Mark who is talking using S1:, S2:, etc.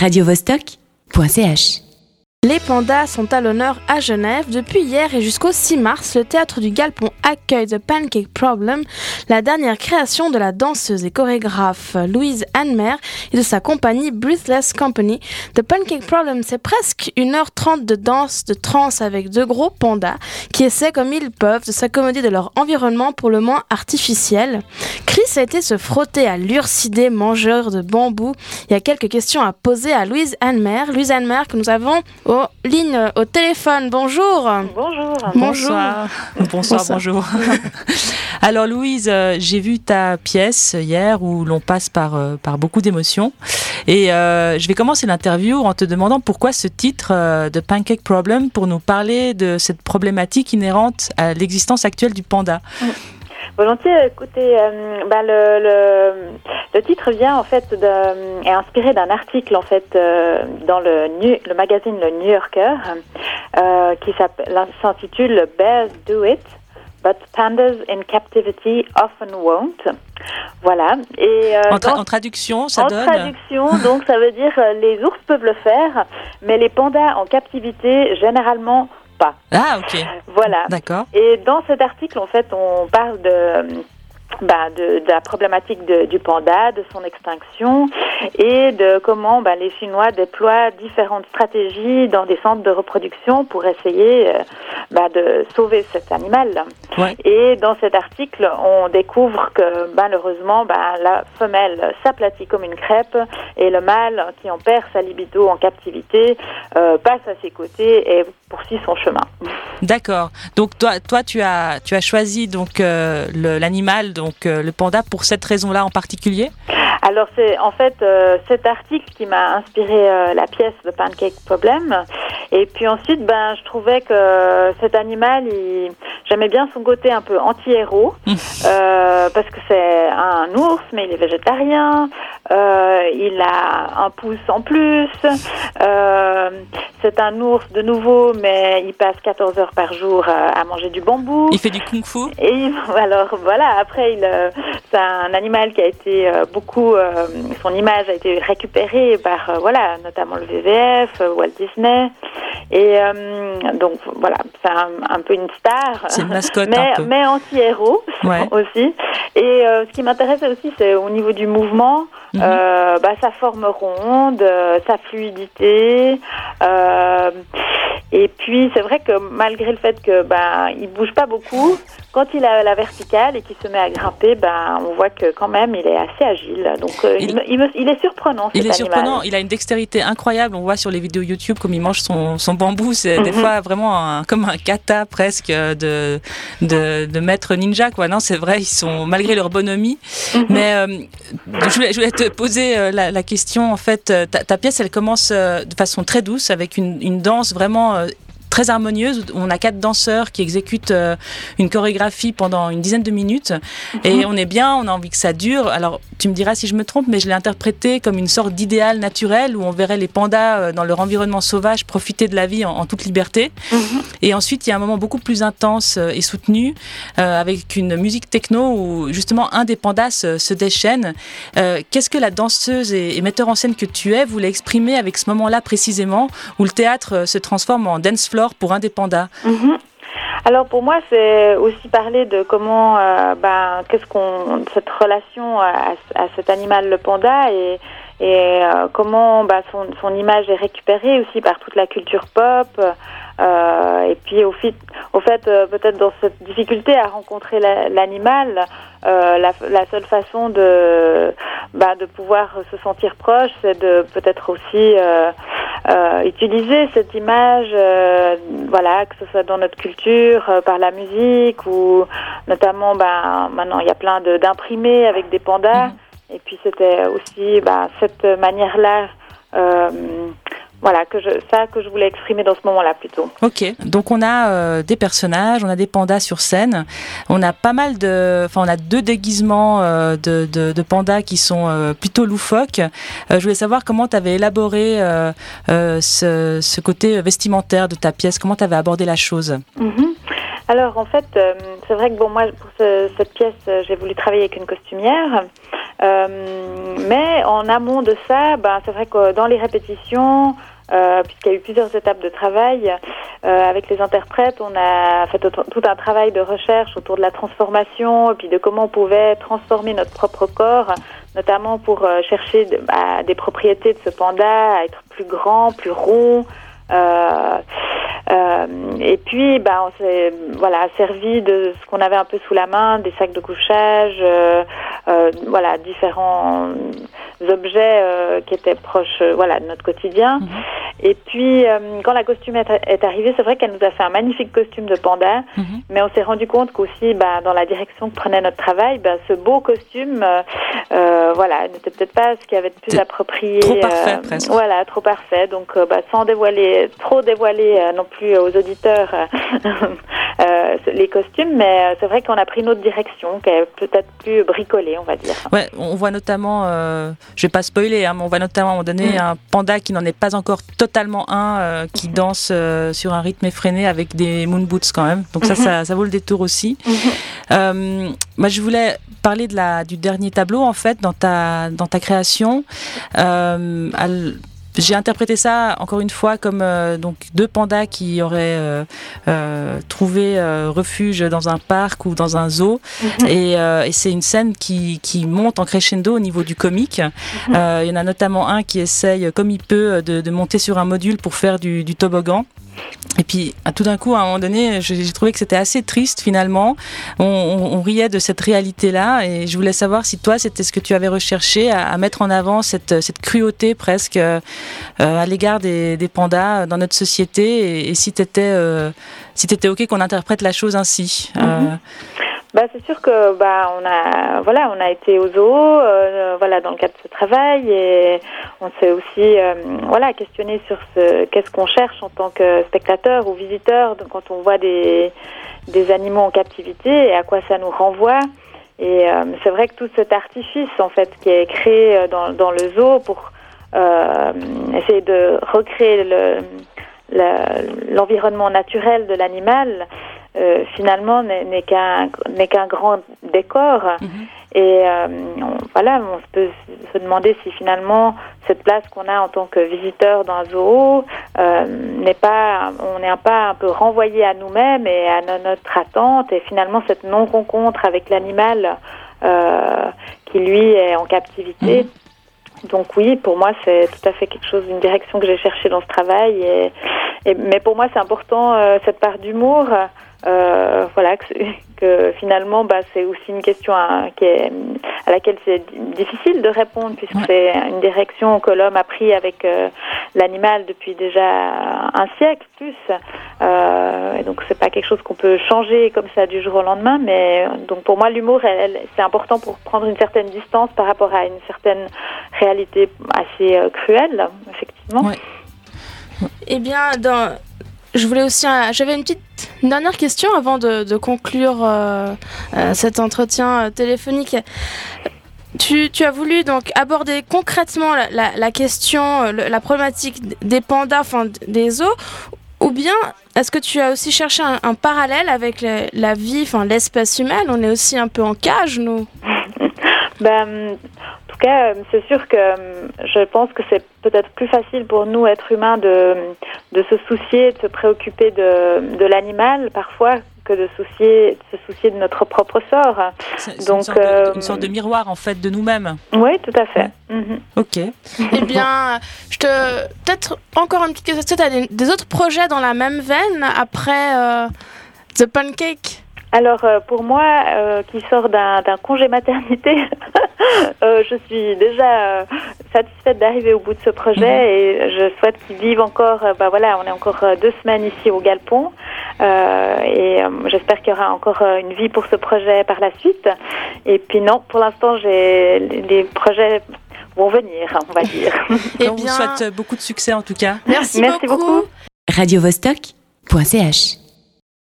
S1: radiovostok.ch
S2: les pandas sont à l'honneur à Genève. Depuis hier et jusqu'au 6 mars, le théâtre du Galpon accueille The Pancake Problem, la dernière création de la danseuse et chorégraphe Louise Anmer et de sa compagnie Breathless Company. The Pancake Problem, c'est presque 1h30 de danse de trance avec deux gros pandas qui essaient comme ils peuvent de s'accommoder de leur environnement pour le moins artificiel. Chris a été se frotter à mangeur de bambou. Il y a quelques questions à poser à Louise Anmer. Louise Anmer que nous avons au ligne au téléphone. Bonjour.
S3: Bonjour.
S4: Bonsoir. Bonsoir, bonjour. Alors Louise, euh, j'ai vu ta pièce hier où l'on passe par, euh, par beaucoup d'émotions. Et euh, je vais commencer l'interview en te demandant pourquoi ce titre de Pancake Problem pour nous parler de cette problématique inhérente à l'existence actuelle du panda.
S3: Volontiers, écoutez, euh, bah, le, le, le, titre vient en fait de, est inspiré d'un article en fait euh, dans le, le magazine Le New Yorker euh, qui s'intitule Bears Do It. But pandas in captivity often won't. Voilà.
S4: Et en, en, traduction, ça
S3: en
S4: donne.
S3: En traduction, donc ça veut dire les ours peuvent le faire, mais les pandas en captivité généralement
S4: ah, ok.
S3: Voilà.
S4: D'accord.
S3: Et dans cet article, en fait, on parle de bah, de, de, la problématique de, du panda, de son extinction et de comment bah, les Chinois déploient différentes stratégies dans des centres de reproduction pour essayer euh, bah, de sauver cet animal.
S4: Ouais.
S3: Et dans cet article, on découvre que malheureusement, bah, la femelle s'aplatit comme une crêpe et le mâle, qui en perd sa libido en captivité, euh, passe à ses côtés et poursuit son chemin.
S4: D'accord. Donc toi, toi, tu as, tu as choisi donc euh, l'animal, donc euh, le panda, pour cette raison-là en particulier?
S3: Alors c'est en fait euh, cet article qui m'a inspiré euh, la pièce de Pancake Problem. Et puis ensuite, ben, je trouvais que cet animal, il... j'aimais bien son côté un peu anti-héros, euh, parce que c'est un ours, mais il est végétarien. Euh, il a un pouce en plus. Euh, c'est un ours de nouveau, mais il passe 14 heures par jour à, à manger du bambou.
S4: Il fait du kung-fu.
S3: Et alors voilà, après, il, euh, c'est un animal qui a été euh, beaucoup, euh, son image a été récupérée par, voilà, notamment le WWF, Walt Disney. Et donc voilà, c'est un, un, peu une star.
S4: C'est une mascotte
S3: mais, mais anti-héros
S4: Ouais.
S3: aussi. Et ce qui m'intéresse aussi, c'est au niveau du mouvement. Euh, bah, sa forme ronde, euh, sa fluidité. Et puis c'est vrai que malgré le fait que bah, il bouge pas beaucoup, quand il a la verticale et qu'il se met à grimper, ben on voit que quand même il est assez agile. Donc euh, il, il, me, il, me, il, est surprenant.
S4: Il est
S3: animal.
S4: surprenant. Il a une dextérité incroyable. On voit sur les vidéos YouTube comme il mange son, son bambou. C'est mm -hmm. des fois vraiment un, comme un kata presque de de, de maître ninja quoi. Non, c'est vrai. Ils sont malgré leur bonhomie. Mm -hmm. Mais euh, je, voulais, je voulais te poser euh, la, la question en fait. Ta, ta, pièce elle commence de façon très douce avec une, une danse vraiment euh, très harmonieuse. On a quatre danseurs qui exécutent euh, une chorégraphie pendant une dizaine de minutes et on est bien, on a envie que ça dure. Alors tu me diras si je me trompe, mais je l'ai interprété comme une sorte d'idéal naturel où on verrait les pandas euh, dans leur environnement sauvage profiter de la vie en, en toute liberté. Mmh. Et ensuite, il y a un moment beaucoup plus intense euh, et soutenu avec une musique techno où justement un des pandas se, se déchaîne. Qu'est-ce que la danseuse et, et metteur en scène que tu es voulait exprimer avec ce moment-là précisément où le théâtre se transforme en dance floor pour un des pandas
S3: mm -hmm. Alors pour moi, c'est aussi parler de comment, euh, ben, qu'est-ce qu'on, cette relation à, cet animal, le panda, et, euh, comment ben, son, image est récupérée aussi par toute la culture pop. Euh, et puis au, fit, au fait, peut-être dans cette difficulté à rencontrer l'animal, la, seule façon de, bah, de pouvoir se sentir proche, c'est de peut-être aussi euh, utiliser cette image, euh, voilà, que ce soit dans notre culture, euh, par la musique ou notamment, ben, maintenant il y a plein d'imprimés avec des pandas. -hmm. Et puis c'était aussi ben, cette manière-là voilà, que je, ça que je voulais exprimer dans ce moment-là plutôt.
S4: Ok, donc on a euh, des personnages, on a des pandas sur scène, on a pas mal de, enfin on a deux déguisements euh, de, de, de, pandas qui sont euh, plutôt loufoques. Je voulais savoir comment tu avais élaboré ce, ce, côté vestimentaire de ta pièce, comment tu avais abordé la chose.
S3: Mm -hmm. Alors en fait, c'est vrai que bon moi pour ce, cette pièce j'ai voulu travailler avec une costumière. mais en amont de ça, ben, c'est vrai que dans les répétitions, euh, puisqu'il y a eu plusieurs étapes de travail. Euh, avec les interprètes, on a fait tout un travail de recherche autour de la transformation et puis de comment on pouvait transformer notre propre corps, notamment pour euh, chercher bah, des propriétés de ce panda, à être plus grand, plus rond. Euh, euh, et puis, bah, on s'est voilà servi de ce qu'on avait un peu sous la main, des sacs de couchage, voilà différents objets qui étaient proches, voilà, de notre quotidien. Mhm. Et puis, euh, quand la costume est, arrivée, c'est vrai qu'elle nous a fait un magnifique costume de panda, mhm. mais on s'est rendu compte qu'aussi, bah, dans la direction que prenait notre travail, bah, ce beau costume, euh, euh voilà, n'était peut-être pas ce qui avait de plus approprié.
S4: Trop parfait, euh, presque.
S3: Voilà, trop parfait. Donc, bah, sans dévoiler, trop dévoiler non plus aux auditeurs les costumes, mais c'est vrai qu'on a pris une autre direction, qui est peut-être plus bricolée, on va dire.
S4: Ouais, on voit notamment, je vais pas spoiler, hein, mais on voit notamment à un moment donné mm. un panda qui n'en est pas encore totalement un euh, qui mhm. danse euh, sur un rythme effréné avec des moon boots quand même. Donc ça, mhm. ça, vaut le détour aussi. Euh, moi, je voulais parler de la, du dernier tableau en fait dans ta dans ta création. J'ai interprété ça encore une fois comme donc deux pandas qui auraient trouvé refuge dans un parc ou dans un zoo et, et c'est une scène qui, qui, monte en crescendo au niveau du comique. Il y en a notamment un qui essaye comme il peut de, de monter sur un module pour faire du, du toboggan. Et puis, tout d'un coup, à un moment donné, j'ai trouvé que c'était assez triste finalement. On, riait de cette réalité-là, et je voulais savoir si toi, c'était ce que tu avais recherché à, mettre en avant cette, cruauté presque euh, à l'égard des, pandas dans notre société, et, si t'étais, euh, si t'étais ok qu'on interprète la chose ainsi. Euh,
S3: mm-hmm. Bah, c'est sûr que bah on a voilà on a été au zoo euh, voilà dans le cadre de ce travail et on s'est aussi euh, voilà questionné sur ce qu'est-ce qu'on cherche en tant que spectateur ou visiteur quand on voit des des animaux en captivité et à quoi ça nous renvoie. Et euh, c'est vrai que tout cet artifice en fait qui est créé dans dans le zoo pour essayer de recréer le l'environnement naturel de l'animal euh, finalement n'est qu'un n'est qu'un grand décor mhm. et euh, voilà on peut se demander si finalement cette place qu'on a en tant que visiteur dans un zoo euh, n'est pas on n'est pas un peu renvoyé à nous-mêmes et à notre attente et finalement cette non rencontre avec l'animal qui lui est en captivité mhm. donc oui, pour moi, c'est tout à fait quelque chose, une direction que j'ai cherchée dans ce travail. Et, et mais pour moi, c'est important cette part d'humour euh, voilà que, que, finalement bah, c'est aussi une question à, qui est, à laquelle c'est difficile de répondre puisque c'est une direction que l'homme a pris avec euh, l'animal depuis déjà un siècle plus. Euh, et donc c'est pas quelque chose qu'on peut changer comme ça du jour au lendemain mais donc pour moi l'humour c'est important pour prendre une certaine distance par rapport à une certaine réalité assez euh, cruelle effectivement.
S2: Ouais. Eh bien, dans, je voulais aussi, j'avais une petite dernière question avant de, conclure euh, euh, cet entretien euh, téléphonique. Tu, as voulu donc aborder concrètement la, question, la problématique des pandas, enfin des zoos, ou bien est-ce que tu as aussi cherché un, parallèle avec la vie, enfin l'espèce humaine? On est aussi un peu en cage, nous.
S3: ben, cas, euh, c'est sûr que euh, je pense que c'est peut-être plus facile pour nous, êtres humains, de, de se soucier, de se préoccuper de, de l'animal parfois que de soucier, se soucier de notre propre sort.
S4: Donc, une sorte, de, euh, une sorte, de, miroir en fait de nous-mêmes.
S3: Oui, tout à fait. Mhm.
S4: Ok.
S2: eh bien, je te peut-être encore une petite question. Tu as des, des, autres projets dans la même veine après The Pancake?
S3: Alors euh, pour moi, euh, qui sort d'un congé maternité, euh, je suis déjà satisfaite d'arriver au bout de ce projet mhm. et je souhaite qu'il vive encore. bah voilà, on est encore deux semaines ici au Galpon et j'espère qu'il y aura encore une vie pour ce projet par la suite. Et puis non, pour l'instant, j'ai les projets vont venir, on va dire.
S4: et on vous souhaite beaucoup de succès en tout cas.
S2: Merci,
S3: Merci beaucoup. beaucoup.
S1: Radio -Vostok .ch